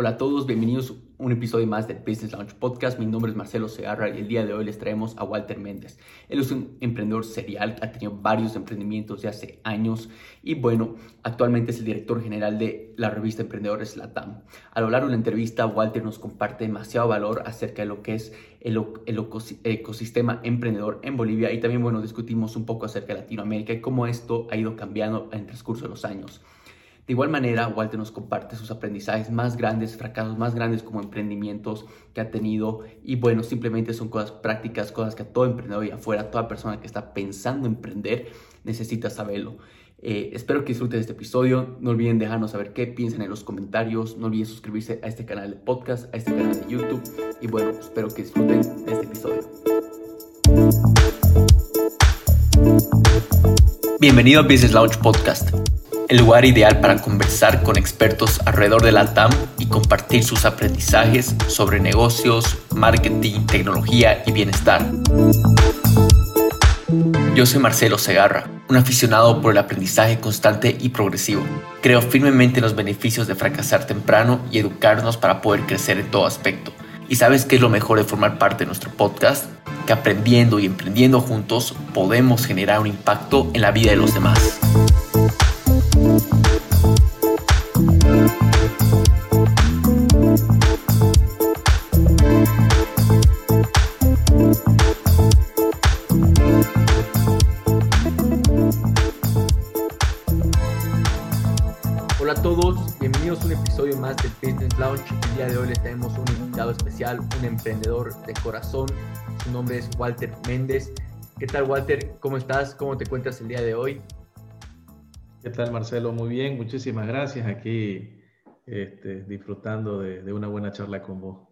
Hola a todos, bienvenidos a un episodio más del Business Launch Podcast. Mi nombre es Marcelo Segarra y el día de hoy les traemos a Walter Méndez. Él es un emprendedor serial, ha tenido varios emprendimientos de hace años y bueno, actualmente es el director general de la revista Emprendedores Latam. A lo largo de la entrevista, Walter nos comparte demasiado valor acerca de lo que es el, el ecosistema emprendedor en Bolivia y también bueno, discutimos un poco acerca de Latinoamérica y cómo esto ha ido cambiando en el transcurso de los años. De igual manera, Walter nos comparte sus aprendizajes más grandes, fracasos más grandes como emprendimientos que ha tenido y bueno, simplemente son cosas prácticas, cosas que a todo emprendedor y afuera, toda persona que está pensando emprender necesita saberlo. Eh, espero que disfruten este episodio. No olviden dejarnos saber qué piensan en los comentarios. No olviden suscribirse a este canal de podcast, a este canal de YouTube. Y bueno, espero que disfruten este episodio. Bienvenido a Business Launch Podcast el lugar ideal para conversar con expertos alrededor de la TAM y compartir sus aprendizajes sobre negocios, marketing, tecnología y bienestar. Yo soy Marcelo Segarra, un aficionado por el aprendizaje constante y progresivo. Creo firmemente en los beneficios de fracasar temprano y educarnos para poder crecer en todo aspecto. ¿Y sabes qué es lo mejor de formar parte de nuestro podcast? Que aprendiendo y emprendiendo juntos podemos generar un impacto en la vida de los demás. Especial, un emprendedor de corazón. Su nombre es Walter Méndez. ¿Qué tal, Walter? ¿Cómo estás? ¿Cómo te encuentras el día de hoy? ¿Qué tal, Marcelo? Muy bien, muchísimas gracias. Aquí este, disfrutando de, una buena charla con vos.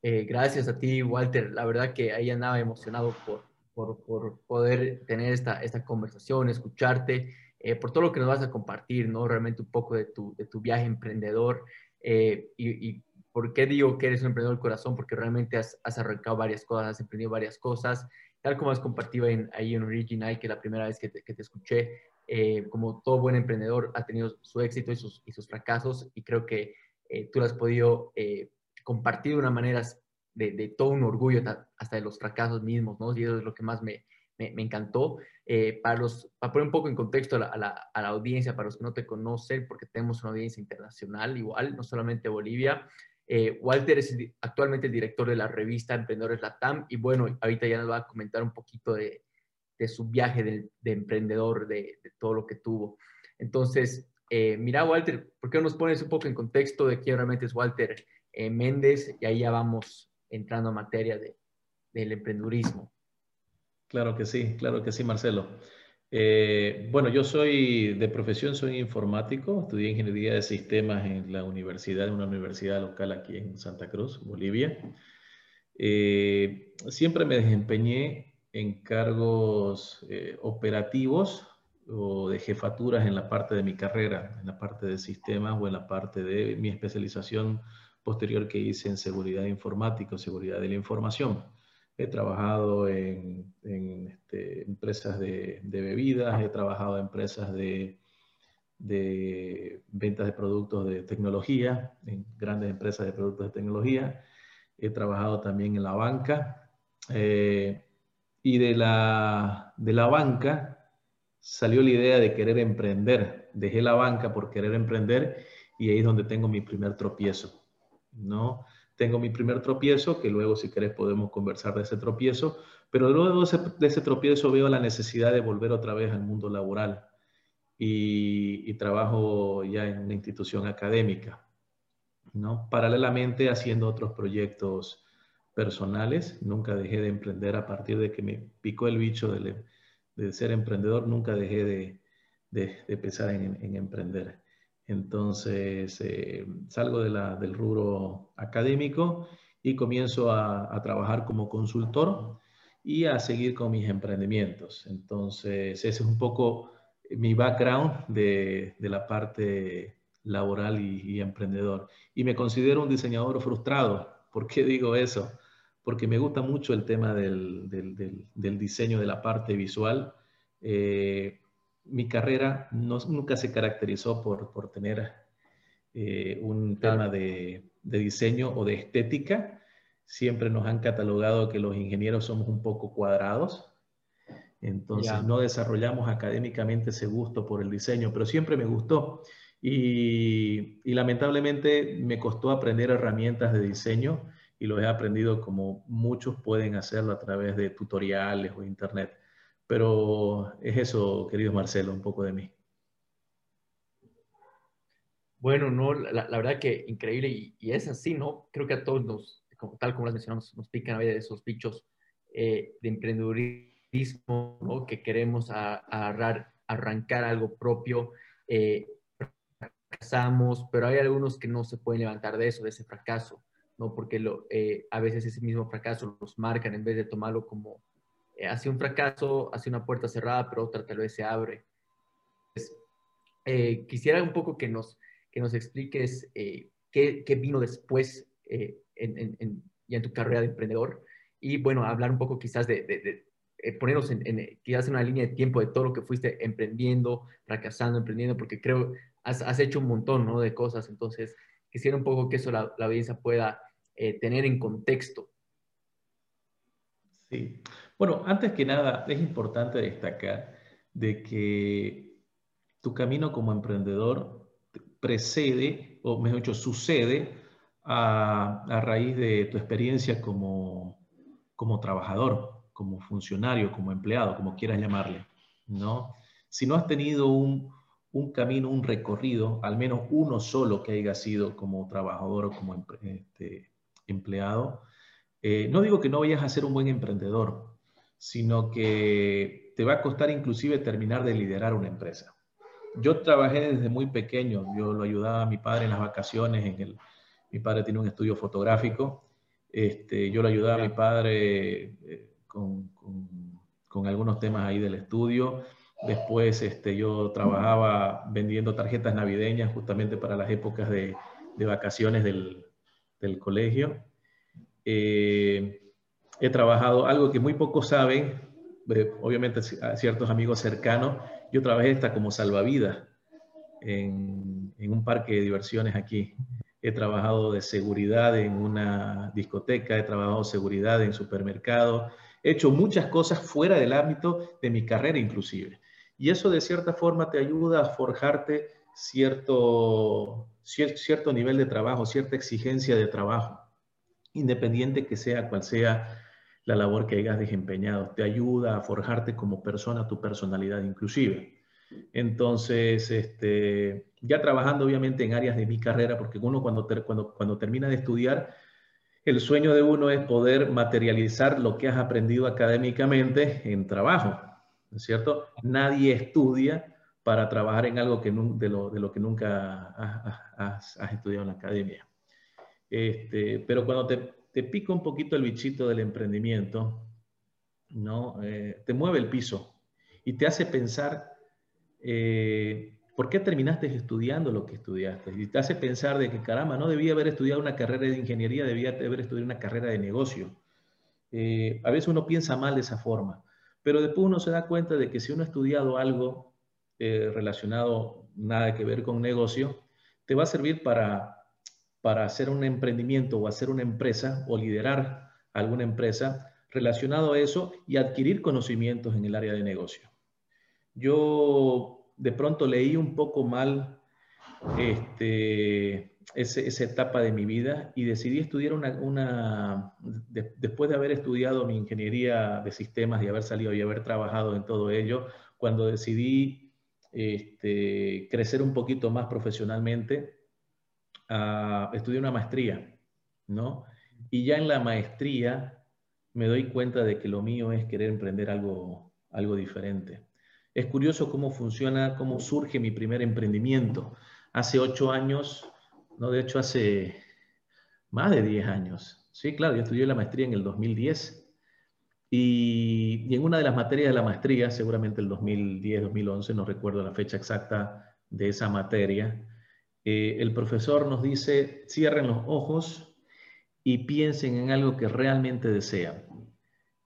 Eh, gracias a ti, Walter. La verdad que ahí andaba emocionado por, por, poder tener esta, esta conversación, escucharte, eh, por todo lo que nos vas a compartir, ¿no? Realmente un poco de tu, de tu viaje emprendedor. Eh, y, y, por qué digo que eres un emprendedor del corazón? Porque realmente has, has arrancado varias cosas, has emprendido varias cosas tal como has compartido en, ahí en Original, que la primera vez que te, que te escuché, eh, como todo buen emprendedor, ha tenido su éxito y sus, y sus fracasos, y creo que eh, tú lo has podido eh, compartir de una manera de, de, todo un orgullo, hasta de los fracasos mismos, ¿no? Y eso es lo que más me, me, me encantó. para, los, para poner un poco en contexto a la, a, la, a la, audiencia, para los que no te conocen, porque tenemos una audiencia internacional igual, no solamente Bolivia, eh, Walter es actualmente el director de la revista Emprendedores Latam y bueno, ahorita ya nos va a comentar un poquito de, su viaje de, emprendedor, de, todo lo que tuvo. Entonces, eh, mira Walter, ¿por qué no nos pones un poco en contexto de quién realmente es Walter eh, Méndez? Y ahí ya vamos entrando a materia del emprendurismo. Claro que sí, claro que sí, Marcelo. Eh, bueno, yo soy de profesión, soy informático, estudié ingeniería de sistemas en la universidad, en una universidad local aquí en Santa Cruz, Bolivia. Eh, siempre me desempeñé en cargos eh, operativos o de jefaturas en la parte de mi carrera, en la parte de sistemas o en la parte de mi especialización posterior que hice en seguridad informática seguridad de la información. He trabajado en, este, empresas de, bebidas, he trabajado en empresas de, ventas de productos de tecnología, en grandes empresas de productos de tecnología. He trabajado también en la banca. Eh, y de la, de la banca salió la idea de querer emprender. Dejé la banca por querer emprender y ahí es donde tengo mi primer tropiezo, ¿no? Tengo mi primer tropiezo, que luego si querés podemos conversar de ese tropiezo, pero luego de ese, tropiezo veo la necesidad de volver otra vez al mundo laboral y, trabajo ya en una institución académica, ¿no? Paralelamente haciendo otros proyectos personales, nunca dejé de emprender a partir de que me picó el bicho de, ser emprendedor, nunca dejé de, de, pensar en emprender. Entonces, eh, salgo del rubro académico y comienzo a, trabajar como consultor y a seguir con mis emprendimientos. Entonces, ese es un poco mi background de, la parte laboral y, emprendedor. Y me considero un diseñador frustrado. ¿Por qué digo eso? Porque me gusta mucho el tema del, diseño de la parte visual. Eh, mi carrera no, nunca se caracterizó por, por tener eh, un tema de, diseño o de estética. Siempre nos han catalogado que los ingenieros somos un poco cuadrados. Entonces no desarrollamos académicamente ese gusto por el diseño, pero siempre me gustó. Y, y, lamentablemente me costó aprender herramientas de diseño y lo he aprendido como muchos pueden hacerlo a través de tutoriales o internet. Pero es eso, querido Marcelo, un poco de mí. Bueno, no, la, verdad que increíble y, es así, ¿no? Creo que a todos nos, como, tal como las mencionamos, nos pican a veces esos bichos eh, de emprendedurismo, ¿no? Que queremos arrancar algo propio, eh, fracasamos, pero hay algunos que no se pueden levantar de eso, de ese fracaso, ¿no? Porque lo, eh, a veces ese mismo fracaso los marcan en vez de tomarlo como hacia un fracaso, hacia una puerta cerrada, pero otra tal vez se abre. Eh, quisiera un poco que nos, que nos expliques eh, qué, qué, vino después en, en, ya en tu carrera de emprendedor y bueno, hablar un poco quizás de, de, ponernos en, quizás en una línea de tiempo de todo lo que fuiste emprendiendo, fracasando, emprendiendo, porque creo has, has hecho un montón ¿no? de cosas, entonces quisiera un poco que eso la, la audiencia pueda tener en contexto. Sí, bueno, antes que nada, es importante destacar de que tu camino como emprendedor precede, o mejor dicho, sucede a, raíz de tu experiencia como, como trabajador, como funcionario, como empleado, como quieras llamarle, ¿no? Si no has tenido un, camino, un recorrido, al menos uno solo que haya sido como trabajador o como este, empleado, eh, no digo que no vayas a ser un buen emprendedor, sino que te va a costar inclusive terminar de liderar una empresa. Yo trabajé desde muy pequeño, yo lo ayudaba a mi padre en las vacaciones, en el, mi padre tiene un estudio fotográfico, este, yo lo ayudaba a mi padre eh, con, algunos temas ahí del estudio. Después este, yo trabajaba vendiendo tarjetas navideñas justamente para las épocas de, vacaciones del, del colegio. Eh, he trabajado algo que muy pocos saben, eh, obviamente a ciertos amigos cercanos, yo trabajé hasta como salvavidas en, en, un parque de diversiones aquí. He trabajado de seguridad en una discoteca, he trabajado seguridad en supermercados, he hecho muchas cosas fuera del ámbito de mi carrera inclusive. Y eso de cierta forma te ayuda a forjarte cierto, cierto nivel de trabajo, cierta exigencia de trabajo, independiente que sea cual sea la labor que hayas desempeñado. Te ayuda a forjarte como persona, tu personalidad inclusive. Entonces, este, ya trabajando obviamente en áreas de mi carrera, porque uno cuando, cuando, cuando termina de estudiar, el sueño de uno es poder materializar lo que has aprendido académicamente en trabajo, ¿no es cierto? Nadie estudia para trabajar en algo que de, lo, de lo que nunca has, has, estudiado en la academia. Este, pero cuando te, te pica un poquito el bichito del emprendimiento, ¿no? Eh, te mueve el piso y te hace pensar eh, por qué terminaste estudiando lo que estudiaste. Y te hace pensar de que, caramba, no debía haber estudiado una carrera de ingeniería, debía haber estudiado una carrera de negocio. Eh, a veces uno piensa mal de esa forma, pero después uno se da cuenta de que si uno ha estudiado algo relacionado, nada que ver con negocio, te va a servir para para hacer un emprendimiento o hacer una empresa o liderar alguna empresa relacionado a eso y adquirir conocimientos en el área de negocio. Yo de pronto leí un poco mal este, esa etapa de mi vida y decidí estudiar una, después de haber estudiado mi ingeniería de sistemas y haber salido y haber trabajado en todo ello, cuando decidí este, crecer un poquito más profesionalmente, estudié una maestría, ¿no? Y ya en la maestría me doy cuenta de que lo mío es querer emprender algo, algo diferente. Es curioso cómo funciona, cómo surge mi primer emprendimiento. Hace ocho años, no, de hecho hace más de diez años. Sí, claro, yo estudié la maestría en el 2010 y, y en una de las materias de la maestría, seguramente el 2010, 2011, no recuerdo la fecha exacta de esa materia, eh, el profesor nos dice, cierren los ojos y piensen en algo que realmente desean.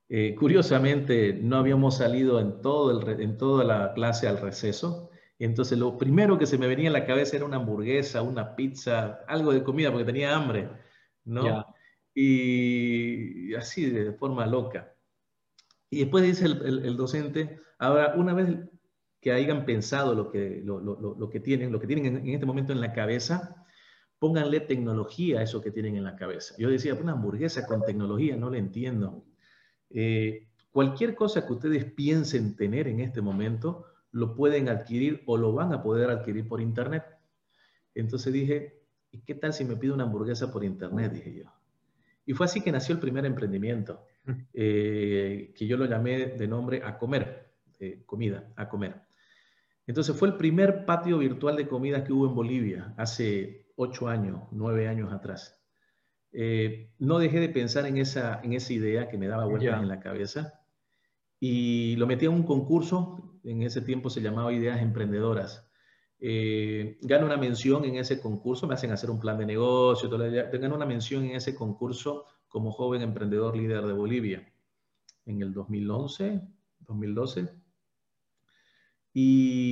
Eh, curiosamente, no habíamos salido en, todo el, en toda la clase al receso Entonces, lo primero que se me venía a la cabeza era una hamburguesa, una pizza, algo de comida, porque tenía hambre, ¿no? Y así, de forma loca. Y después dice el, docente, ahora, una vez que hayan pensado lo que, lo, que tienen, lo que tienen en, este momento en la cabeza, pónganle tecnología a eso que tienen en la cabeza. Yo decía, una hamburguesa con tecnología, no le entiendo. Eh, cualquier cosa que ustedes piensen tener en este momento, lo pueden adquirir o lo van a poder adquirir por internet. Entonces dije, ¿y qué tal si me pido una hamburguesa por internet? Dije yo. Y fue así que nació el primer emprendimiento, eh, que yo lo llamé de nombre A Comer, comida, a comer. Entonces fue el primer patio virtual de comida que hubo en Bolivia hace ocho años, nueve años atrás. Eh, no dejé de pensar en esa, en esa idea que me daba vueltas en la cabeza y lo metí en un concurso, en ese tiempo se llamaba Ideas Emprendedoras. Eh, gano una mención en ese concurso, me hacen hacer un plan de negocio, gano una mención en ese concurso como joven emprendedor líder de Bolivia en el 2011, 2012. Y,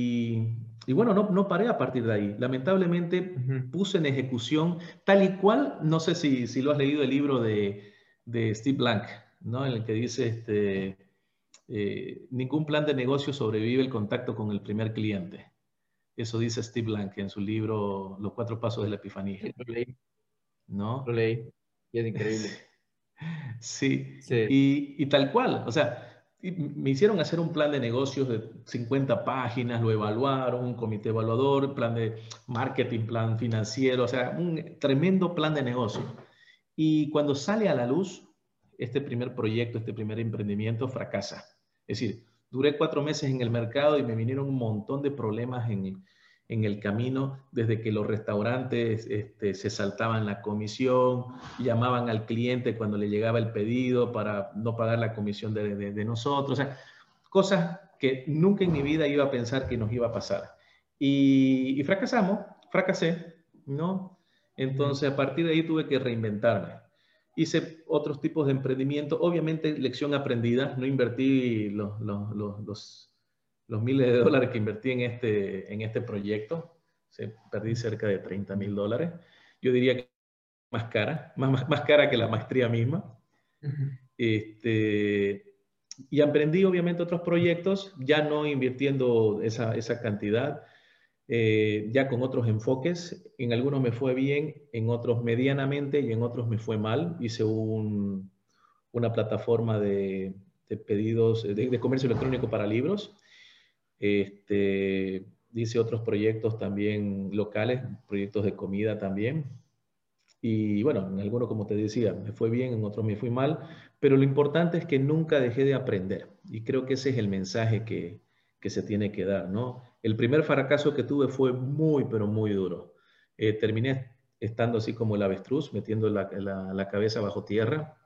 y bueno, no, no, paré a partir de ahí. Lamentablemente puse en ejecución tal y cual, no sé si, si lo has leído el libro de, de Steve Blank, ¿no? en el que dice, este, eh, ningún plan de negocio sobrevive el contacto con el primer cliente. Eso dice Steve Blank en su libro Los cuatro pasos de la epifanía. Lo leí. ¿No? Lo leí. Y es increíble. sí. Y, y, tal cual. O sea, me hicieron hacer un plan de negocios de 50 páginas, lo evaluaron, un comité evaluador, plan de marketing, plan financiero, o sea, un tremendo plan de negocio. Y cuando sale a la luz, este primer proyecto, este primer emprendimiento fracasa. Es decir, duré cuatro meses en el mercado y me vinieron un montón de problemas en, el camino, desde que los restaurantes este, se saltaban la comisión, llamaban al cliente cuando le llegaba el pedido para no pagar la comisión de, nosotros, o sea, cosas que nunca en mi vida iba a pensar que nos iba a pasar. Y, fracasamos, fracasé, ¿no? Entonces, a partir de ahí tuve que reinventarme hice otros tipos de emprendimiento. Obviamente, lección aprendida. No invertí los, los, los, miles de dólares que invertí en este, en este proyecto. Se, perdí cerca de 30 mil dólares. Yo diría que más cara, más, más, cara que la maestría misma. este, y aprendí, obviamente, otros proyectos, ya no invirtiendo esa, esa cantidad eh, ya con otros enfoques. En algunos me fue bien, en otros medianamente y en otros me fue mal. Hice un, una plataforma de, de pedidos de, comercio electrónico para libros. Este, hice otros proyectos también locales, proyectos de comida también. Y bueno, en algunos, como te decía, me fue bien, en otros me fui mal, pero lo importante es que nunca dejé de aprender. Y creo que ese es el mensaje que, que se tiene que dar, ¿no? El primer fracaso que tuve fue muy, pero muy duro. Eh, terminé estando así como el avestruz, metiendo la, la, cabeza bajo tierra,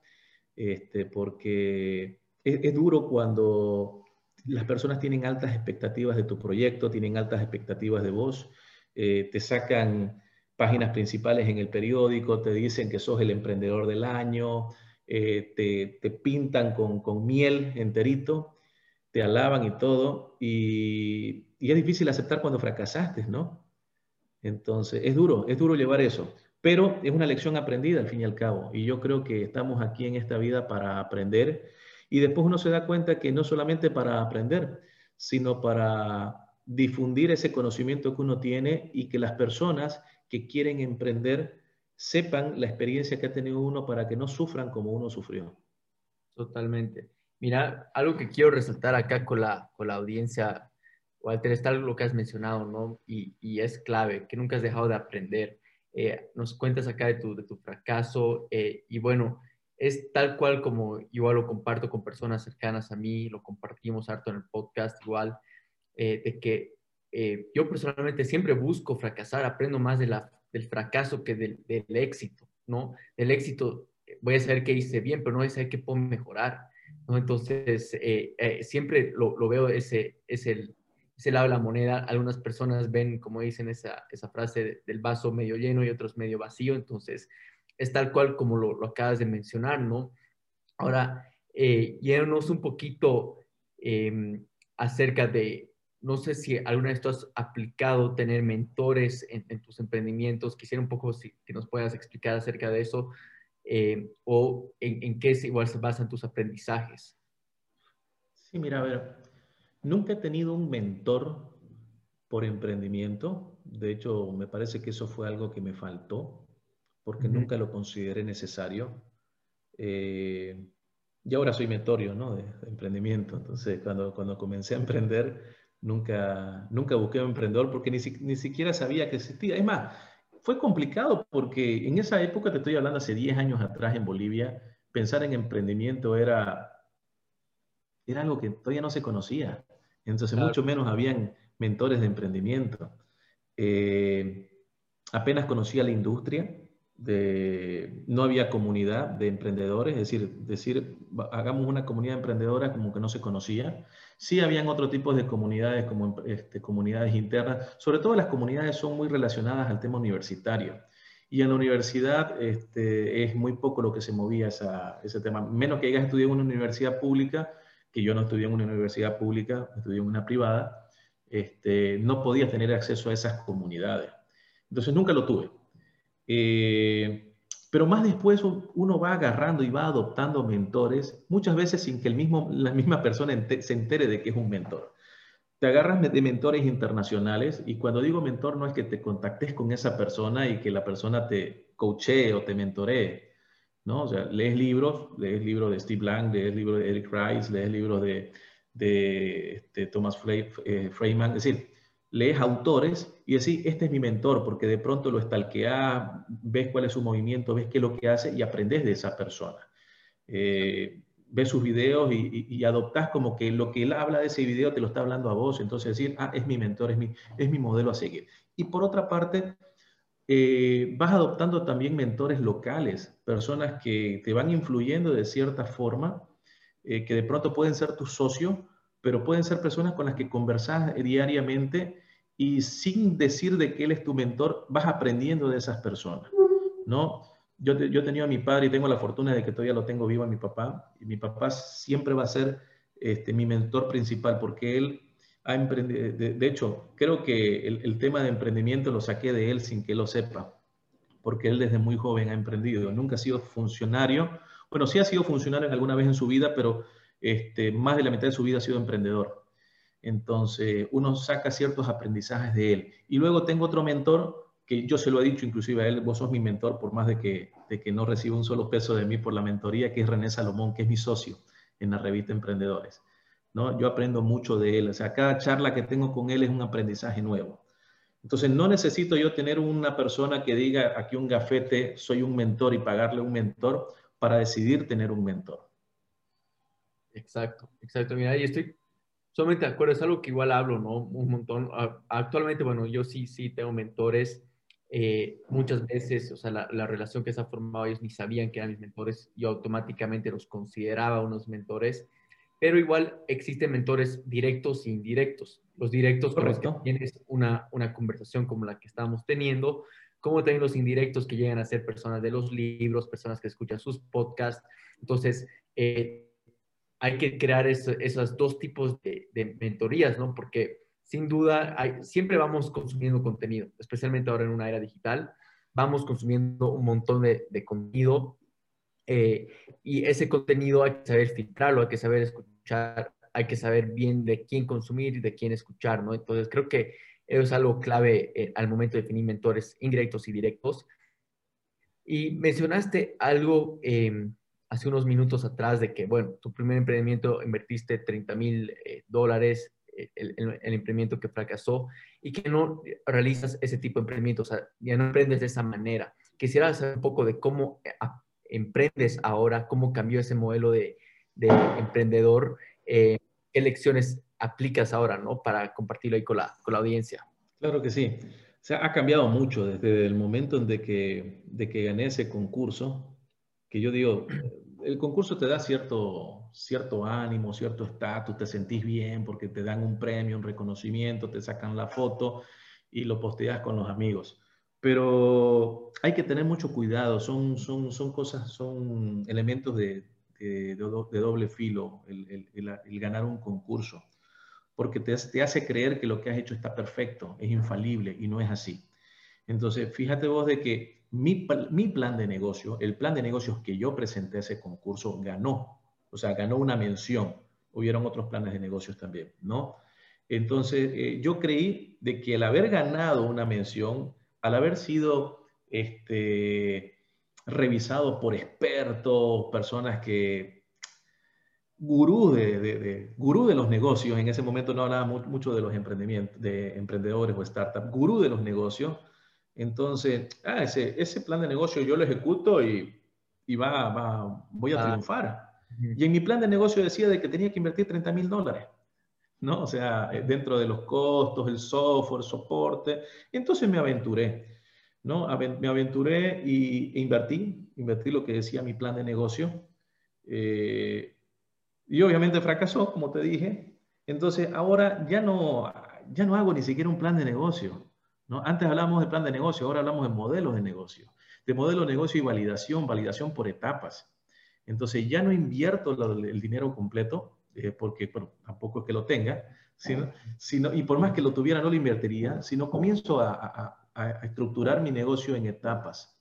este, porque es, duro cuando las personas tienen altas expectativas de tu proyecto, tienen altas expectativas de vos, eh, te sacan páginas principales en el periódico, te dicen que sos el emprendedor del año, eh, te, te, pintan con, con miel enterito, te alaban y todo, y y es difícil aceptar cuando fracasaste, ¿no? Entonces, es duro, es duro llevar eso, pero es una lección aprendida al fin y al cabo. Y yo creo que estamos aquí en esta vida para aprender y después uno se da cuenta que no solamente para aprender, sino para difundir ese conocimiento que uno tiene y que las personas que quieren emprender sepan la experiencia que ha tenido uno para que no sufran como uno sufrió. Totalmente. Mira, algo que quiero resaltar acá con la, con la audiencia Walter, está lo que has mencionado, ¿no? Y, y es clave, que nunca has dejado de aprender. Eh, nos cuentas acá de tu, de tu fracaso eh, y bueno, es tal cual como igual lo comparto con personas cercanas a mí, lo compartimos harto en el podcast igual, eh, de que yo personalmente siempre busco fracasar, aprendo más del fracaso que del, éxito, ¿no? Del éxito voy a saber qué hice bien, pero no voy a saber qué puedo mejorar, ¿no? Entonces, siempre lo, veo ese, es el, ese lado de la moneda. Algunas personas ven, como dicen, esa, esa frase del vaso medio lleno y otros medio vacío. Entonces, es tal cual como lo, acabas de mencionar, ¿no? Ahora, eh, un poquito em, acerca de, no sé si alguna vez tú has aplicado tener mentores en, tus emprendimientos. Quisiera un poco que nos puedas explicar acerca de eso eh, o en, en, qué igual se basan tus aprendizajes. Sí, mira, a ver, nunca he tenido un mentor por emprendimiento. De hecho, me parece que eso fue algo que me faltó porque nunca lo consideré necesario. Eh, y ahora soy mentorio ¿no? de, emprendimiento. Entonces, cuando, cuando comencé a emprender, nunca, nunca busqué un emprendedor porque ni, ni siquiera sabía que existía. Es más, fue complicado porque en esa época, te estoy hablando hace 10 años atrás en Bolivia, pensar en emprendimiento era, era algo que todavía no se conocía. Entonces, mucho menos habían mentores de emprendimiento. Eh, apenas conocía la industria, no había comunidad de emprendedores, es decir, decir, hagamos una comunidad emprendedora como que no se conocía. Sí habían otro tipo de comunidades, como este, comunidades internas, sobre todo las comunidades son muy relacionadas al tema universitario. Y en la universidad este, es muy poco lo que se movía ese tema, menos que hayas estudiado en una universidad pública, que yo no estudié en una universidad pública, estudié en una privada, este, no podías tener acceso a esas comunidades. Entonces nunca lo tuve. Eh, pero más después uno va agarrando y va adoptando mentores, muchas veces sin que el mismo, la misma persona se entere de que es un mentor. Te agarras de mentores internacionales y cuando digo mentor no es que te contactes con esa persona y que la persona te coachee o te mentoree, ¿no? O sea, lees libros, lees libros de Steve Lang, lees libros de Eric Rice, lees libros de, de, este, Thomas eh, Freeman, es decir, lees autores y decís, este es mi mentor, porque de pronto lo estalqueas, ves cuál es su movimiento, ves qué es lo que hace y aprendes de esa persona. Eh, ves sus videos y, y, adoptás como que lo que él habla de ese video te lo está hablando a vos, entonces decir, ah, es mi mentor, es mi, es mi modelo a seguir. Y por otra parte, eh, vas adoptando también mentores locales, personas que te van influyendo de cierta forma, eh, que de pronto pueden ser tu socio, pero pueden ser personas con las que conversas diariamente y sin decir de que él es tu mentor, vas aprendiendo de esas personas, ¿no? Yo, yo he tenido a mi padre y tengo la fortuna de que todavía lo tengo vivo a mi papá, y mi papá siempre va a ser este, mi mentor principal porque él ha emprendido, de, hecho, creo que el, el, tema de emprendimiento lo saqué de él sin que lo sepa, porque él desde muy joven ha emprendido, nunca ha sido funcionario, bueno, sí ha sido funcionario alguna vez en su vida, pero este, más de la mitad de su vida ha sido emprendedor. Entonces, uno saca ciertos aprendizajes de él. Y luego tengo otro mentor que yo se lo he dicho inclusive a él, vos sos mi mentor por más de que, de que no reciba un solo peso de mí por la mentoría, que es René Salomón, que es mi socio en la revista Emprendedores. ¿no? Yo aprendo mucho de él, o sea, cada charla que tengo con él es un aprendizaje nuevo. Entonces, no necesito yo tener una persona que diga aquí un gafete, soy un mentor y pagarle un mentor para decidir tener un mentor. Exacto, exacto. Mira, y estoy solamente de acuerdo, es algo que igual hablo, ¿no? Un montón. Actualmente, bueno, yo sí, sí tengo mentores. Eh, muchas veces, o sea, la, la, relación que se ha formado, ellos ni sabían que eran mis mentores, yo automáticamente los consideraba unos mentores, pero igual existen mentores directos e indirectos. Los directos con los que tienes una, una conversación como la que estamos teniendo, como también los indirectos que llegan a ser personas de los libros, personas que escuchan sus podcasts. Entonces, eh, hay que crear esos dos tipos de, mentorías, ¿no? Porque sin duda siempre vamos consumiendo contenido, especialmente ahora en una era digital, vamos consumiendo un montón de, contenido eh, y ese contenido hay que saber filtrarlo, hay que saber escuchar, hay que saber bien de quién consumir y de quién escuchar, ¿no? Entonces creo que eso es algo clave eh, al momento de definir mentores indirectos y directos. Y mencionaste algo eh, hace unos minutos atrás de que, bueno, tu primer emprendimiento invertiste 30 mil eh, dólares, eh, el, el, emprendimiento que fracasó y que no realizas ese tipo de emprendimiento, o sea, ya no emprendes de esa manera. Quisiera saber un poco de cómo eh, emprendes ahora, cómo cambió ese modelo de, de emprendedor, qué lecciones aplicas ahora, ¿no? Para compartirlo ahí con la, con la audiencia. Claro que sí. O sea, ha cambiado mucho desde el momento en de que, de que gané ese concurso que yo digo, el concurso te da cierto, cierto ánimo, cierto estatus, te sentís bien porque te dan un premio, un reconocimiento, te sacan la foto y lo posteas con los amigos. Pero hay que tener mucho cuidado, son, son, son cosas, son elementos de, de, doble filo el, el, el, ganar un concurso. porque te, te hace creer que lo que has hecho está perfecto, es infalible y no es así. Entonces, fíjate vos de que mi, plan de negocio, el plan de negocios que yo presenté a ese concurso, ganó. O sea, ganó una mención. Hubieron otros planes de negocios también, ¿no? Entonces, eh, yo creí de que el haber ganado una mención, al haber sido este, revisado por expertos, personas que, gurú de, de, gurú de los negocios, en ese momento no hablaba mucho de los emprendimientos, de emprendedores o startups, gurú de los negocios, entonces, ah, ese, ese plan de negocio yo lo ejecuto y, y va, va, voy a ah. triunfar. Y en mi plan de negocio decía de que tenía que invertir 30 mil dólares. ¿no? O sea, eh, dentro de los costos, el software, soporte. Entonces me aventuré, ¿no? Me aventuré y, e invertí, invertí lo que decía mi plan de negocio. Eh, y obviamente fracasó, como te dije. Entonces ahora ya no, ya no hago ni siquiera un plan de negocio. ¿No? Antes hablábamos de plan de negocio, ahora hablamos de modelos de negocio. De modelo de negocio y validación, validación por etapas. Entonces ya no invierto el dinero completo, eh, porque tampoco es que lo tenga, sino, sino, y por más que lo tuviera no lo invertiría, sino comienzo a, estructurar mi negocio en etapas.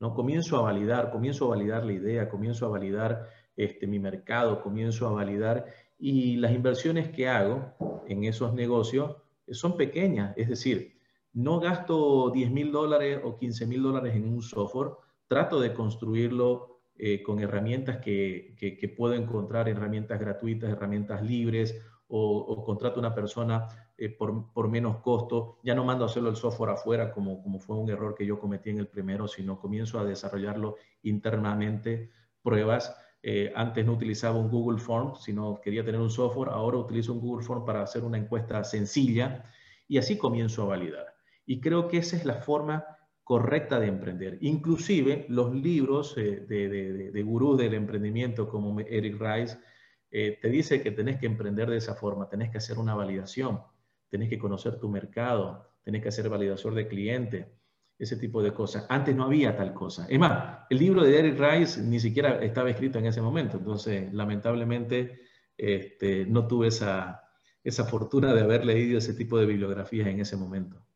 ¿no? Comienzo a validar, comienzo a validar la idea, comienzo a validar este, mi mercado, comienzo a validar y las inversiones que hago en esos negocios son pequeñas, es decir, no gasto 10 mil dólares o 15 mil dólares en un software, trato de construirlo eh, con herramientas que, que, puedo encontrar, herramientas gratuitas, herramientas libres, o, contrato a una persona eh, por, por, menos costo. Ya no mando a hacerlo el software afuera, como, como fue un error que yo cometí en el primero, sino comienzo a desarrollarlo internamente, pruebas. Eh, antes no utilizaba un Google Form, sino quería tener un software, ahora utilizo un Google Form para hacer una encuesta sencilla y así comienzo a validar. Y creo que esa es la forma correcta de emprender. Inclusive los libros eh, de, de, gurús del emprendimiento como Eric Rice eh, te dice que tenés que emprender de esa forma, tenés que hacer una validación, tenés que conocer tu mercado, tenés que hacer validación de cliente, ese tipo de cosas. Antes no había tal cosa. Es más, el libro de Eric Rice ni siquiera estaba escrito en ese momento, entonces lamentablemente este, no tuve esa, esa fortuna de haber leído ese tipo de bibliografías en ese momento.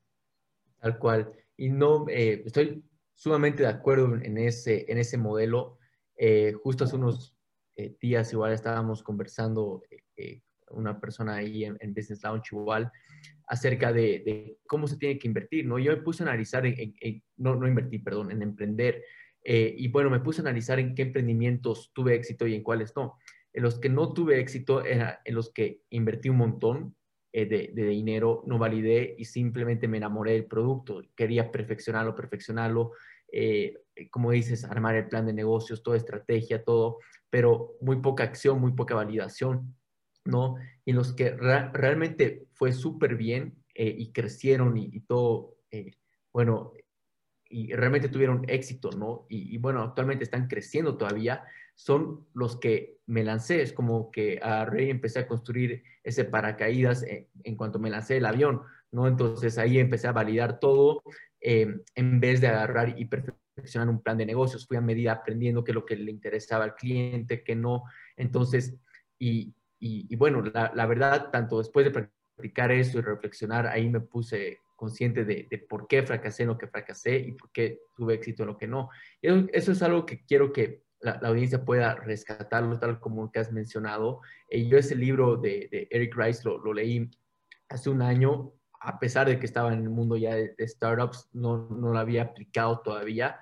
Tal cual y no, eh, estoy sumamente de acuerdo en ese, en ese modelo. Eh, justo hace unos eh, días igual estábamos conversando una persona ahí en, Business Lounge igual acerca de, cómo se tiene que invertir, ¿no? Yo me puse a analizar, no, no invertir, perdón, en emprender. y bueno, me puse a analizar en qué emprendimientos tuve éxito y en cuáles no. En los que no tuve éxito era en los que invertí un montón, eh, de, dinero, no validé y simplemente me enamoré del producto. Quería perfeccionarlo, perfeccionarlo, eh, como dices, armar el plan de negocios, toda estrategia, todo, pero muy poca acción, muy poca validación, ¿no? Y los que realmente fue súper bien eh, y crecieron y, todo, bueno, y realmente tuvieron éxito, ¿no? Y, y, bueno, actualmente están creciendo todavía, son los que me lancé. Es como que a Rey empecé a construir ese paracaídas en, en, cuanto me lancé el avión, ¿no? Entonces ahí empecé a validar todo eh, en vez de agarrar y perfeccionar un plan de negocios. Fui a medida aprendiendo qué es lo que le interesaba al cliente, qué no. Entonces, y, y, bueno, la, la, verdad, tanto después de practicar eso y reflexionar, ahí me puse consciente de, de, por qué fracasé en lo que fracasé y por qué tuve éxito en lo que no. Eso, eso es algo que quiero que la, audiencia pueda rescatarlo, tal como que has mencionado. Eh, yo ese libro de, Eric Rice lo, leí hace un año, a pesar de que estaba en el mundo ya de, startups, no, no, lo había aplicado todavía.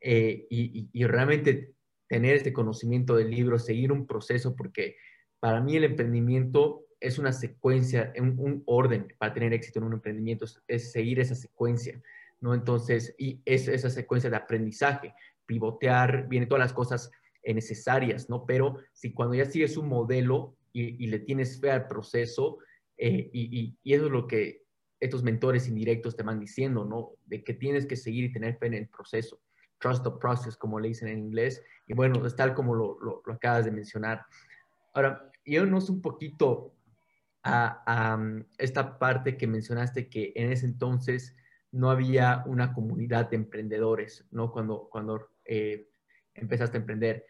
Eh, y, realmente tener este conocimiento del libro, seguir un proceso, porque para mí el emprendimiento es una secuencia, un, un orden para tener éxito en un emprendimiento, es, seguir esa secuencia, ¿no? Entonces, y es esa secuencia de aprendizaje pivotear, vienen todas las cosas necesarias, ¿no? Pero si cuando ya sigues un modelo y, le tienes fe al proceso, eh, y, eso es lo que estos mentores indirectos te van diciendo, ¿no? De que tienes que seguir y tener fe en el proceso. Trust the process, como le dicen en inglés. Y bueno, es tal como lo, lo, acabas de mencionar. Ahora, yo no sé un poquito a, a, esta parte que mencionaste que en ese entonces no había una comunidad de emprendedores, ¿no? Cuando, cuando eh, empezaste a emprender.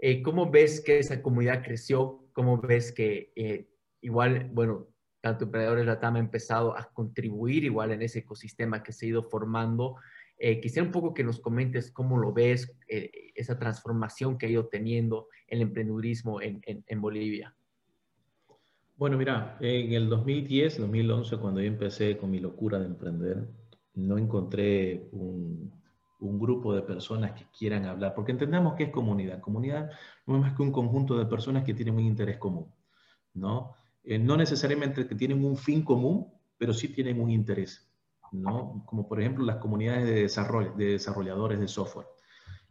Eh, ¿Cómo ves que esa comunidad creció? ¿Cómo ves que eh, igual, bueno, tanto Emprendedores Latam ha empezado a contribuir igual en ese ecosistema que se ha ido formando. Eh, quisiera un poco que nos comentes cómo lo ves, eh, esa transformación que ha ido teniendo el emprendedurismo en, en, Bolivia. Bueno, mira, en el 2010, 2011, cuando yo empecé con mi locura de emprender, no encontré un, un grupo de personas que quieran hablar, porque entendemos que es comunidad. Comunidad no es más que un conjunto de personas que tienen un interés común, ¿no? Eh, no necesariamente que tienen un fin común, pero sí tienen un interés, ¿no? Como por ejemplo las comunidades de, desarrollo, de desarrolladores de software.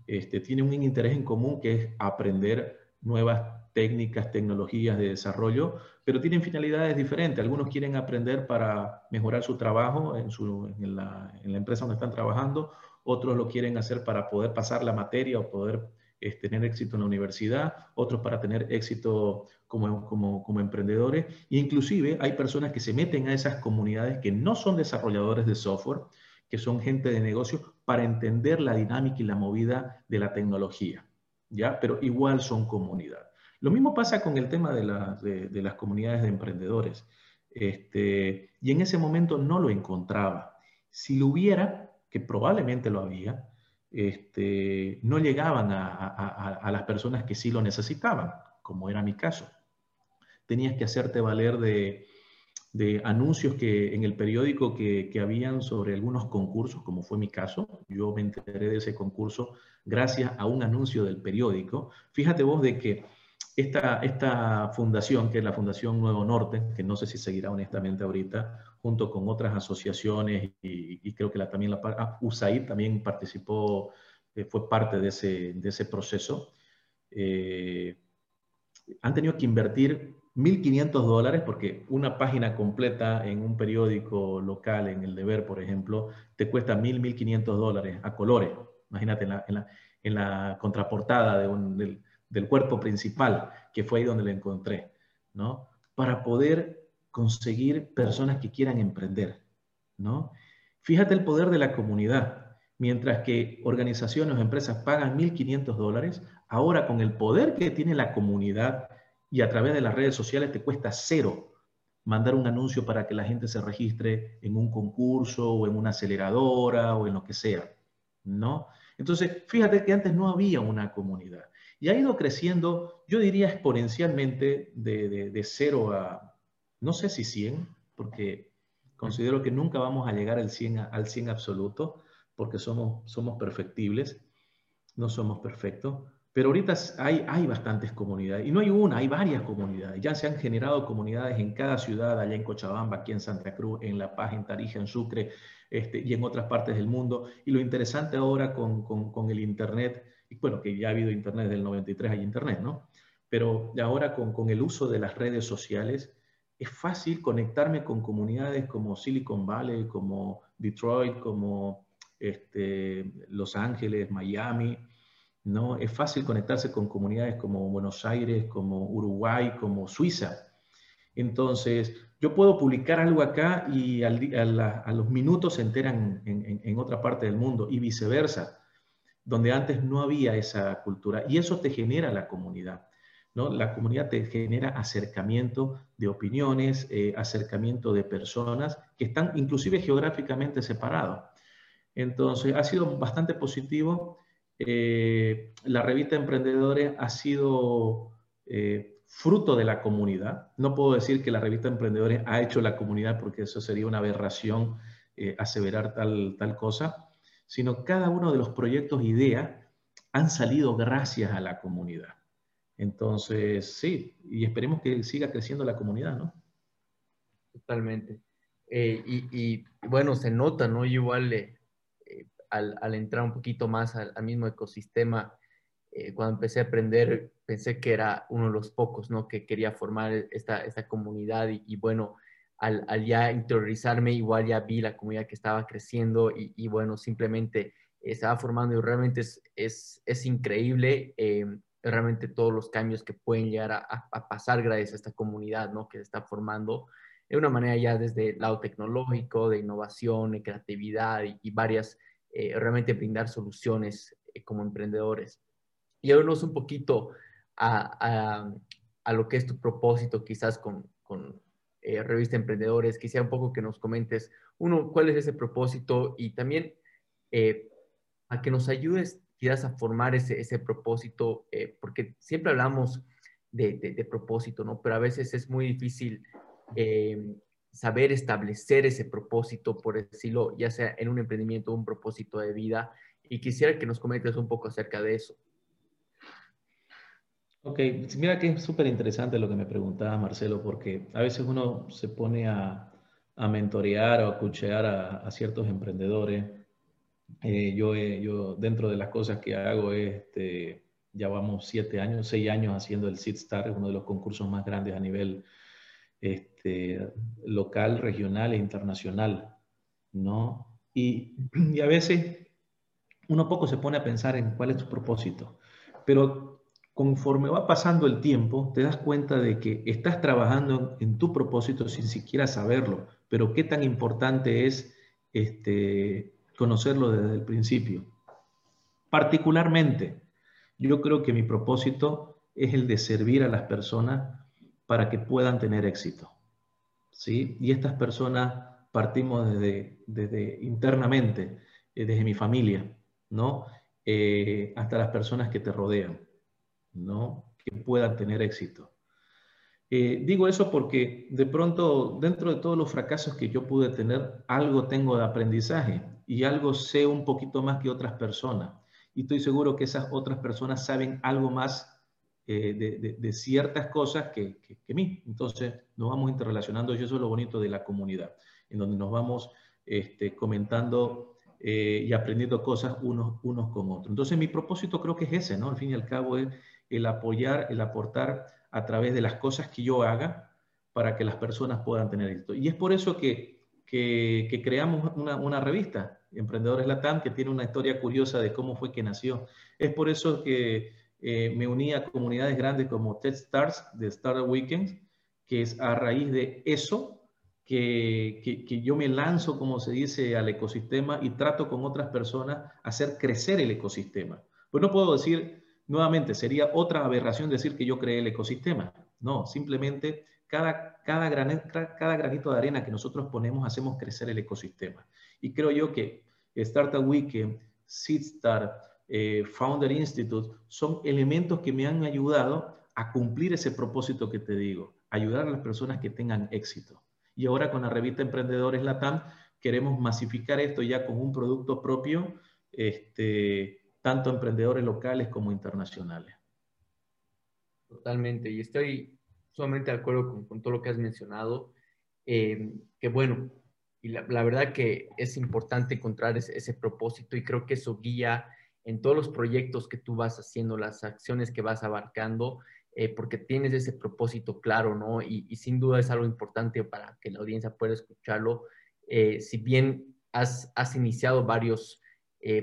Este, tienen un interés en común que es aprender nuevas técnicas, tecnologías de desarrollo, pero tienen finalidades diferentes. Algunos quieren aprender para mejorar su trabajo en, su, en, la, en la empresa donde están trabajando, otros lo quieren hacer para poder pasar la materia o poder este, tener éxito en la universidad, otros para tener éxito como, como, como emprendedores. Inclusive hay personas que se meten a esas comunidades que no son desarrolladores de software, que son gente de negocio, para entender la dinámica y la movida de la tecnología. ¿ya? Pero igual son comunidad. Lo mismo pasa con el tema de, de, las comunidades de emprendedores. Este, y en ese momento no lo encontraba. Si lo hubiera, que probablemente lo había, este, no llegaban a, las personas que sí lo necesitaban, como era mi caso. Tenías que hacerte valer de, anuncios que en el periódico que, que, habían sobre algunos concursos, como fue mi caso. Yo me enteré de ese concurso gracias a un anuncio del periódico. Fíjate vos de que esta, esta fundación, que es la Fundación Nuevo Norte, que no sé si seguirá honestamente ahorita, junto con otras asociaciones y, creo que la, también la ah, USAID también participó, eh, fue parte de ese, de ese proceso. Eh, han tenido que invertir 1.500 dólares porque una página completa en un periódico local, en El Deber, por ejemplo, te cuesta 1.000, 1.500 dólares a colores. Imagínate en la, en la, en la contraportada de un, del, del cuerpo principal, que fue ahí donde lo encontré, ¿no? Para poder conseguir personas que quieran emprender, ¿no? Fíjate el poder de la comunidad. Mientras que organizaciones o empresas pagan 1.500 dólares, ahora con el poder que tiene la comunidad y a través de las redes sociales te cuesta cero mandar un anuncio para que la gente se registre en un concurso o en una aceleradora o en lo que sea, ¿no? Entonces, fíjate que antes no había una comunidad. Y ha ido creciendo, yo diría exponencialmente, de, de, 0 a, no sé si 100, porque considero que nunca vamos a llegar al 100, al 100 absoluto, porque somos, somos perfectibles, no somos perfectos. Pero ahorita hay, hay bastantes comunidades, y no hay una, hay varias comunidades. Ya se han generado comunidades en cada ciudad, allá en Cochabamba, aquí en Santa Cruz, en La Paz, en Tarija, en Sucre, este, y en otras partes del mundo. Y lo interesante ahora con, con el Internet bueno, que ya ha habido Internet desde el 93, hay Internet, ¿no? Pero ahora con, el uso de las redes sociales, es fácil conectarme con comunidades como Silicon Valley, como Detroit, como este, Los Ángeles, Miami, ¿no? Es fácil conectarse con comunidades como Buenos Aires, como Uruguay, como Suiza. Entonces, yo puedo publicar algo acá y a, los minutos se enteran en, en, otra parte del mundo y viceversa donde antes no había esa cultura. Y eso te genera la comunidad. ¿no? La comunidad te genera acercamiento de opiniones, eh, acercamiento de personas que están inclusive geográficamente separados. Entonces, ha sido bastante positivo. Eh, la revista Emprendedores ha sido eh, fruto de la comunidad. No puedo decir que la revista Emprendedores ha hecho la comunidad porque eso sería una aberración aseverar tal, tal cosa sino cada uno de los proyectos IDEA han salido gracias a la comunidad. Entonces, sí, y esperemos que siga creciendo la comunidad, ¿no? Totalmente. Eh, y, bueno, se nota, ¿no? igual eh, al, entrar un poquito más al, mismo ecosistema, eh, cuando empecé a aprender, pensé que era uno de los pocos, ¿no? Que quería formar esta, esta comunidad y bueno, al, ya interiorizarme, igual ya vi la comunidad que estaba creciendo y, bueno, simplemente estaba formando y realmente es, es, es increíble eh, realmente todos los cambios que pueden llegar a, pasar gracias a esta comunidad, ¿no? Que se está formando de una manera ya desde el lado tecnológico, de innovación, de creatividad y, varias, eh, realmente brindar soluciones eh, como emprendedores. Y hablarnos un poquito a, a, a, lo que es tu propósito quizás con eh, Revista Emprendedores. Quisiera un poco que nos comentes, uno, cuál es ese propósito y también eh, a que nos ayudes quizás a formar ese, propósito, eh, porque siempre hablamos de, de, propósito, ¿no? Pero a veces es muy difícil saber establecer ese propósito, por decirlo, ya sea en un emprendimiento o un propósito de vida. Y quisiera que nos comentes un poco acerca de eso. Ok, mira que es súper interesante lo que me preguntaba Marcelo, porque a veces uno se pone a, a mentorear o a cuchear a, ciertos emprendedores. Eh, yo, yo, dentro de las cosas que hago, este, ya vamos siete años, seis años haciendo el Seed Star, uno de los concursos más grandes a nivel este, local, regional e internacional, ¿no? Y, y a veces uno poco se pone a pensar en cuál es tu propósito, pero conforme va pasando el tiempo, te das cuenta de que estás trabajando en tu propósito sin siquiera saberlo, pero qué tan importante es este, conocerlo desde el principio. Particularmente, yo creo que mi propósito es el de servir a las personas para que puedan tener éxito. ¿sí? Y estas personas partimos desde, desde internamente, eh, desde mi familia, ¿no? Eh, hasta las personas que te rodean. ¿No? que puedan tener éxito. Eh, digo eso porque de pronto, dentro de todos los fracasos que yo pude tener, algo tengo de aprendizaje y algo sé un poquito más que otras personas. Y estoy seguro que esas otras personas saben algo más eh, de, ciertas cosas que, que, mí. Entonces, nos vamos interrelacionando y eso es lo bonito de la comunidad, en donde nos vamos este, comentando eh, y aprendiendo cosas unos, unos con otros. Entonces, mi propósito creo que es ese, ¿no? Al fin y al cabo es el apoyar, el aportar a través de las cosas que yo haga para que las personas puedan tener éxito. Y es por eso que, que, creamos una, una, revista, Emprendedores Latam, que tiene una historia curiosa de cómo fue que nació. Es por eso que eh, me uní a comunidades grandes como TechStars de Startup Weekends, que es a raíz de eso que, que, que, yo me lanzo, como se dice, al ecosistema y trato con otras personas hacer crecer el ecosistema. Pues no puedo decir, Nuevamente, sería otra aberración decir que yo creé el ecosistema. No, simplemente cada, cada, cada granito de arena que nosotros ponemos hacemos crecer el ecosistema. Y creo yo que Startup Weekend, SeedStar, eh, Founder Institute son elementos que me han ayudado a cumplir ese propósito que te digo, ayudar a las personas que tengan éxito. Y ahora con la revista Emprendedores Latam queremos masificar esto ya con un producto propio, este, tanto emprendedores locales como internacionales. Totalmente, y estoy sumamente de acuerdo con, todo lo que has mencionado, eh, que bueno, y la, verdad que es importante encontrar ese, propósito y creo que eso guía en todos los proyectos que tú vas haciendo, las acciones que vas abarcando, eh, porque tienes ese propósito claro, ¿no? Y, sin duda es algo importante para que la audiencia pueda escucharlo. Eh, si bien has, has iniciado varios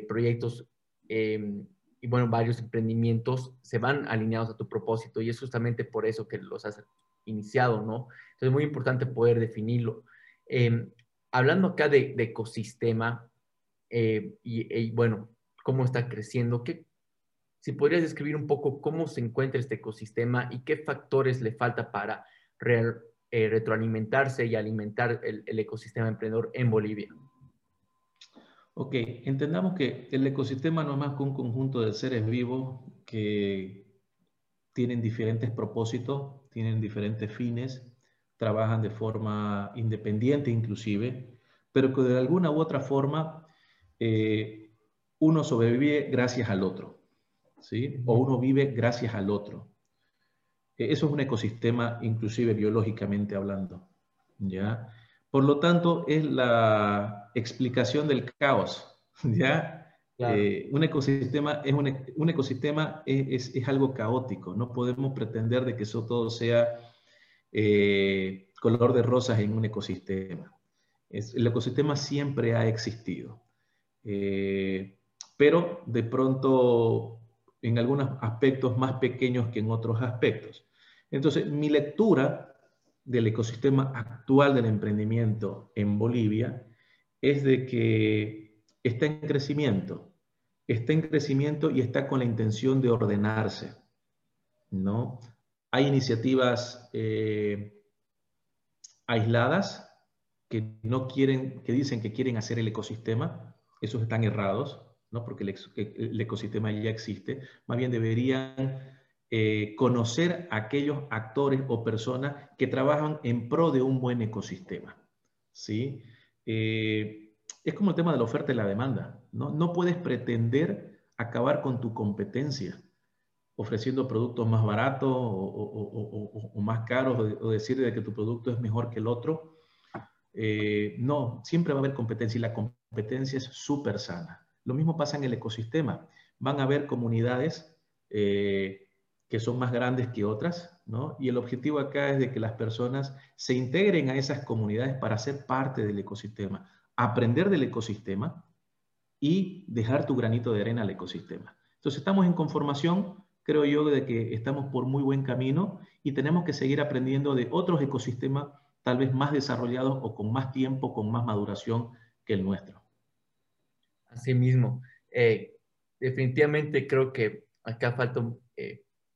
proyectos Em, y bueno, varios emprendimientos se van alineados a tu propósito y es justamente por eso que los has iniciado, ¿no? Entonces es muy importante poder definirlo. Em, hablando acá de, ecosistema eh, y, bueno, cómo está creciendo, ¿qué, si podrías describir un poco cómo se encuentra este ecosistema y qué factores le falta para eh, retroalimentarse y alimentar el ecosistema emprendedor en Bolivia. Ok, entendamos que el ecosistema no es más que un conjunto de seres vivos que tienen diferentes propósitos, tienen diferentes fines, trabajan de forma independiente inclusive, pero que de alguna u otra forma eh, uno sobrevive gracias al otro, ¿sí? O uno vive gracias al otro. E, eso es un ecosistema inclusive biológicamente hablando, ¿ya? Por lo tanto, es la explicación del caos, ¿ya? Eh, un ecosistema, es un, ecosistema es, algo caótico, no podemos pretender de que eso todo sea eh, color de rosas en un ecosistema. el ecosistema siempre ha existido, eh, pero de pronto en algunos aspectos más pequeños que en otros aspectos. Entonces, mi lectura del ecosistema actual del emprendimiento en Bolivia es de que está en crecimiento, está en crecimiento y está con la intención de ordenarse, ¿no? Hay iniciativas eh, aisladas que no quieren, que dicen que quieren hacer el ecosistema, esos están errados, ¿no? porque el, ecosistema ya existe, más bien deberían eh, conocer a aquellos actores o personas que trabajan en pro de un buen ecosistema. ¿sí? Eh, es como el tema de la oferta y la demanda. ¿no? no puedes pretender acabar con tu competencia ofreciendo productos más baratos o, más caros o, decir de que tu producto es mejor que el otro. Eh, no, siempre va a haber competencia y la competencia es súper sana. Lo mismo pasa en el ecosistema. Van a haber comunidades que son más grandes que otras, ¿no? Y el objetivo acá es de que las personas se integren a esas comunidades para ser parte del ecosistema, aprender del ecosistema y dejar tu granito de arena al ecosistema. Entonces estamos en conformación, creo yo, de que estamos por muy buen camino y tenemos que seguir aprendiendo de otros ecosistemas tal vez más desarrollados o con más tiempo, con más maduración que el nuestro. Así mismo. Eh, definitivamente creo que acá falta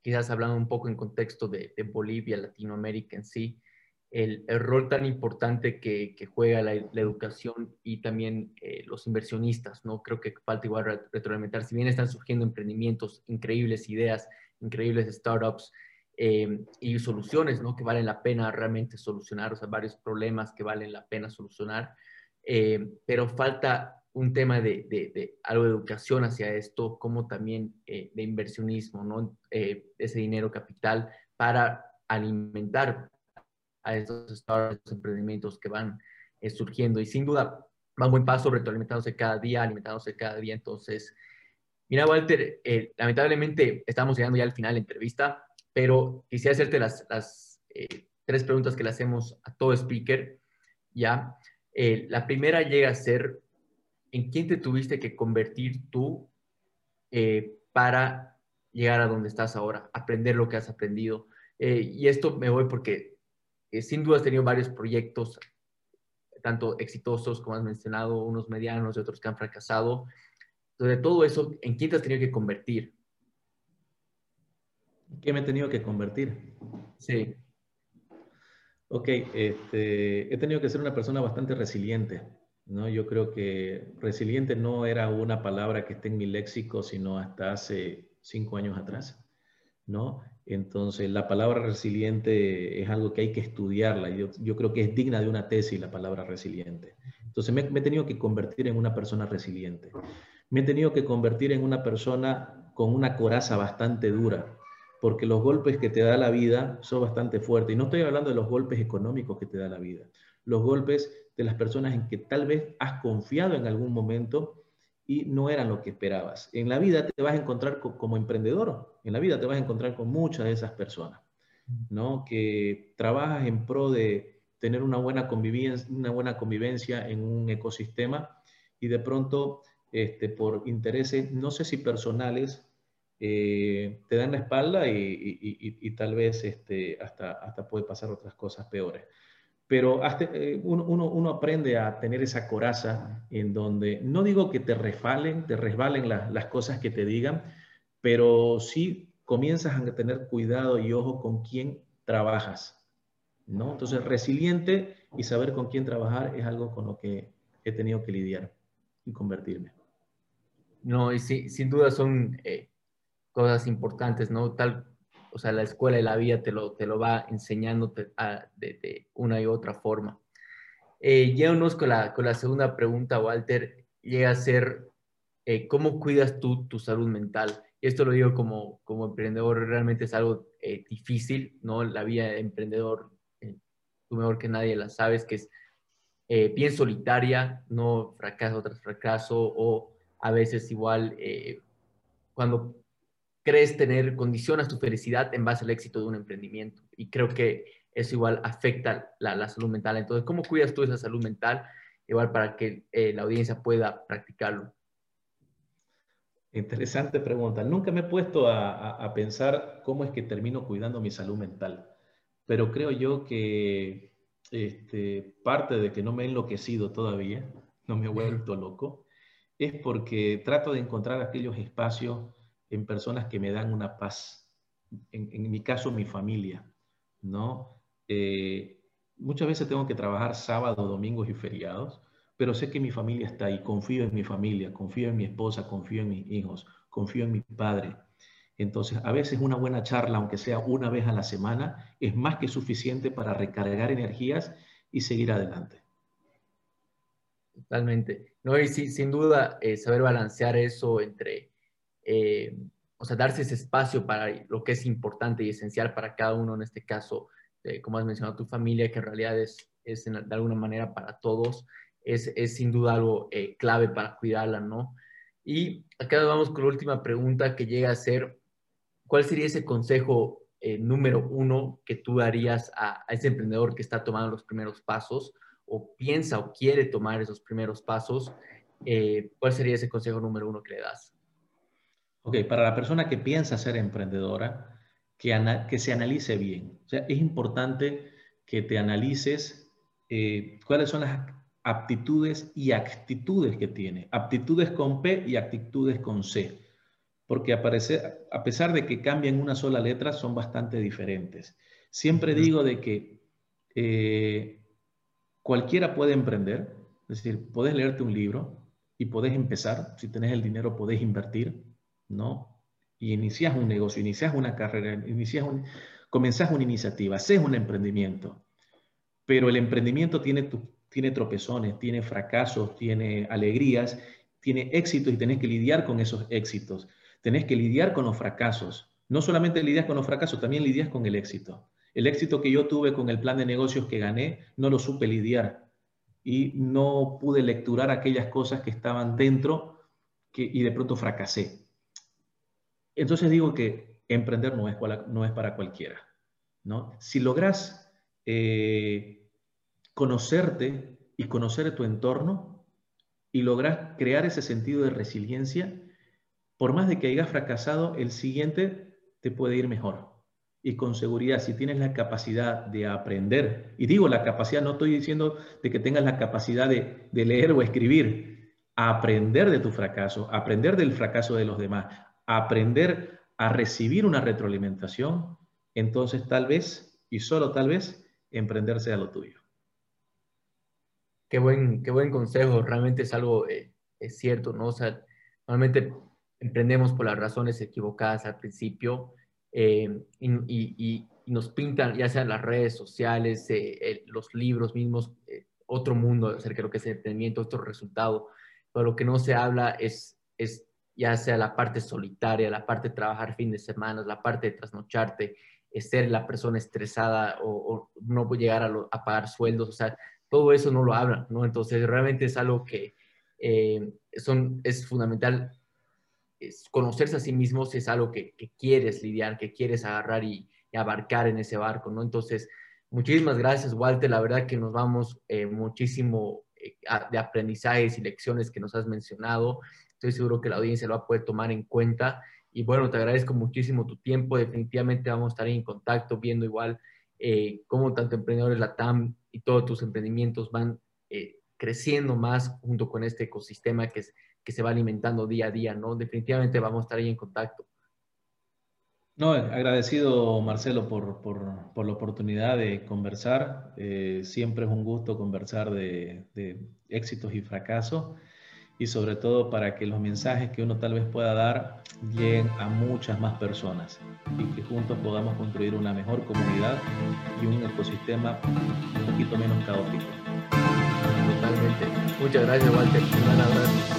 quizás hablando un poco en contexto de, Bolivia, Latinoamérica en sí, el, rol tan importante que, juega la, educación y también eh, los inversionistas, ¿no? Creo que falta igual retroalimentar, si bien están surgiendo emprendimientos, increíbles ideas, increíbles startups eh, y soluciones, ¿no? Que valen la pena realmente solucionar, o sea, varios problemas que valen la pena solucionar, eh, pero falta un tema de, de, algo de educación hacia esto, como también eh, de inversionismo, ¿no? Eh, ese dinero capital para alimentar a estos emprendimientos que van eh, surgiendo. Y sin duda, van buen paso, retroalimentándose cada día, alimentándose cada día. Entonces, mira, Walter, lamentablemente estamos llegando ya al final de la entrevista, pero quisiera hacerte las, las tres preguntas que le hacemos a todo speaker. Ya, la primera llega a ser ¿en quién te tuviste que convertir tú eh, para llegar a donde estás ahora, aprender lo que has aprendido? Eh, y esto me voy porque eh, sin duda has tenido varios proyectos, tanto exitosos como has mencionado, unos medianos y otros que han fracasado. Entonces, de todo eso, ¿en quién te has tenido que convertir? ¿Qué me he tenido que convertir? Sí. Ok, este, he tenido que ser una persona bastante resiliente. ¿No? Yo creo que resiliente no era una palabra que esté en mi léxico, sino hasta hace cinco años atrás, ¿no? Entonces, la palabra resiliente es algo que hay que estudiarla. Yo, yo creo que es digna de una tesis la palabra resiliente. Entonces, me, me he tenido que convertir en una persona resiliente. Me he tenido que convertir en una persona con una coraza bastante dura, porque los golpes que te da la vida son bastante fuertes. Y no estoy hablando de los golpes económicos que te da la vida, los golpes de las personas en que tal vez has confiado en algún momento y no eran lo que esperabas. En la vida te vas a encontrar como emprendedor, en la vida te vas a encontrar con muchas de esas personas, ¿no? Que trabajas en pro de tener una buena convivencia, una buena convivencia en un ecosistema y de pronto, este, por intereses, no sé si personales, eh, te dan la espalda y, tal vez este, hasta, hasta puede pasar otras cosas peores pero eh, uno, aprende a tener esa coraza en donde, no digo que te resbalen, te resbalen las cosas que te digan, pero sí comienzas a tener cuidado y ojo con quién trabajas, ¿no? Entonces, resiliente y saber con quién trabajar es algo con lo que he tenido que lidiar y convertirme. No, y sí, sin duda son eh, cosas importantes, ¿no? Tal o sea, la escuela y la vida te lo, te lo va enseñando de, una y otra forma. Eh, con la, con la segunda pregunta, Walter, llega a ser, eh, ¿cómo cuidas tú tu salud mental? Y esto lo digo como, como emprendedor, realmente es algo eh, difícil, ¿no? La vida de emprendedor, eh, tú mejor que nadie la sabes, que es bien solitaria, no fracaso tras fracaso, o a veces igual cuando crees tener, condicionas tu felicidad en base al éxito de un emprendimiento. Y creo que eso igual afecta la, salud mental. Entonces, ¿cómo cuidas tú esa salud mental? Igual para que eh, la audiencia pueda practicarlo. Interesante pregunta. Nunca me he puesto a, pensar cómo es que termino cuidando mi salud mental, pero creo yo que este, parte de que no me he enloquecido todavía, no me he vuelto loco, es porque trato de encontrar aquellos espacios en personas que me dan una paz. En, mi caso, mi familia, ¿no? Eh, muchas veces tengo que trabajar sábados, domingos y feriados, pero sé que mi familia está ahí, confío en mi familia, confío en mi esposa, confío en mis hijos, confío en mi padre. Entonces, a veces una buena charla, aunque sea una vez a la semana, es más que suficiente para recargar energías y seguir adelante. Totalmente. No, y sin duda, eh, saber balancear eso entre, eh, o sea, darse ese espacio para lo que es importante y esencial para cada uno, en este caso, eh, como has mencionado, tu familia, que en realidad es, es de alguna manera para todos, es, es sin duda algo clave para cuidarla, ¿no? Y acá vamos con la última pregunta que llega a ser, ¿cuál sería ese consejo número uno que tú darías a, a ese emprendedor que está tomando los primeros pasos? o piensa o quiere tomar esos primeros pasos, eh, ¿cuál sería ese consejo número uno que le das? Ok, para la persona que piensa ser emprendedora, que, que se analice bien. O sea, es importante que te analices eh, cuáles son las aptitudes y actitudes que tiene. Aptitudes con P y actitudes con C. Porque aparece, a pesar de que cambian una sola letra, son bastante diferentes. Siempre digo de que eh, Cualquiera puede emprender, es decir, puedes leerte un libro y puedes empezar, si tenés el dinero podés invertir, ¿no? Y inicias un negocio, inicias una carrera, inicias un, comenzás una iniciativa, haces un emprendimiento. Pero el emprendimiento tiene, tiene tropezones, tiene fracasos, tiene alegrías, tiene éxitos y tenés que lidiar con esos éxitos. Tenés que lidiar con los fracasos. No solamente lidias con los fracasos, también lidias con el éxito. El éxito que yo tuve con el plan de negocios que gané, no lo supe lidiar y no pude lecturar aquellas cosas que estaban dentro y de pronto fracasé. Entonces digo que emprender no es, para cualquiera. ¿no? Si logras eh, conocerte y conocer tu entorno y logras crear ese sentido de resiliencia, por más de que hayas fracasado, el siguiente te puede ir mejor y con seguridad, si tienes la capacidad de aprender, y digo la capacidad, no estoy diciendo de que tengas la capacidad de, leer o escribir, aprender de tu fracaso, aprender del fracaso de los demás, aprender a recibir una retroalimentación, entonces tal vez, y solo tal vez, emprender sea lo tuyo. Qué buen, qué buen consejo, realmente es algo, eh, es cierto, ¿no? O sea, normalmente emprendemos por las razones equivocadas al principio, eh, y, nos pintan, ya sean las redes sociales, eh, los libros mismos, otro mundo acerca de lo que es el emprendimiento, otro resultado. Pero lo que no se habla es, es ya sea la parte solitaria, la parte de trabajar fin de semana, la parte de trasnocharte, ser la persona estresada o, no llegar a, a, pagar sueldos, o sea, todo eso no lo hablan, ¿no? Entonces, realmente es algo que son, es fundamental conocerse a sí mismos es algo que, quieres lidiar, que quieres agarrar y, abarcar en ese barco, ¿no? Entonces, muchísimas gracias, Walter. La verdad que nos vamos eh, muchísimo eh, de aprendizajes y lecciones que nos has mencionado. Estoy seguro que la audiencia lo va a poder tomar en cuenta. Y bueno, te agradezco muchísimo tu tiempo. Definitivamente vamos a estar en contacto viendo igual eh, cómo tanto Emprendedores Latam y todos tus emprendimientos van creciendo más junto con este ecosistema que es que se va alimentando día a día, ¿no? Definitivamente vamos a estar ahí en contacto. No, agradecido Marcelo por, por, la oportunidad de conversar. Eh, siempre es un gusto conversar de, de, éxitos y fracasos y sobre todo para que los mensajes que uno tal vez pueda dar lleguen a muchas más personas y que juntos podamos construir una mejor comunidad y un ecosistema un poquito menos caótico. Totalmente. Muchas gracias Walter. Un abrazo.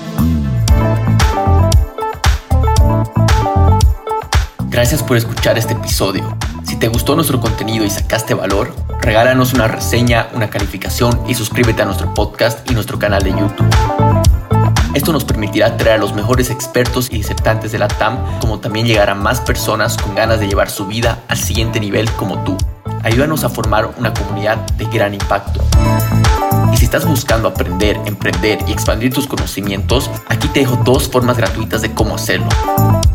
Gracias por escuchar este episodio. Si te gustó nuestro contenido y sacaste valor, regálanos una reseña, una calificación y suscríbete a nuestro podcast y nuestro canal de YouTube. Esto nos permitirá traer a los mejores expertos y disertantes de la TAM, como también llegar a más personas con ganas de llevar su vida al siguiente nivel como tú. Ayúdanos a formar una comunidad de gran impacto. Y si estás buscando aprender, emprender y expandir tus conocimientos, aquí te dejo dos formas gratuitas de cómo hacerlo.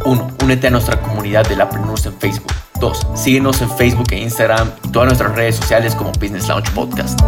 1. Únete a nuestra comunidad de Lapreneurs en Facebook. 2. Síguenos en Facebook e Instagram y todas nuestras redes sociales como Business Launch Podcast.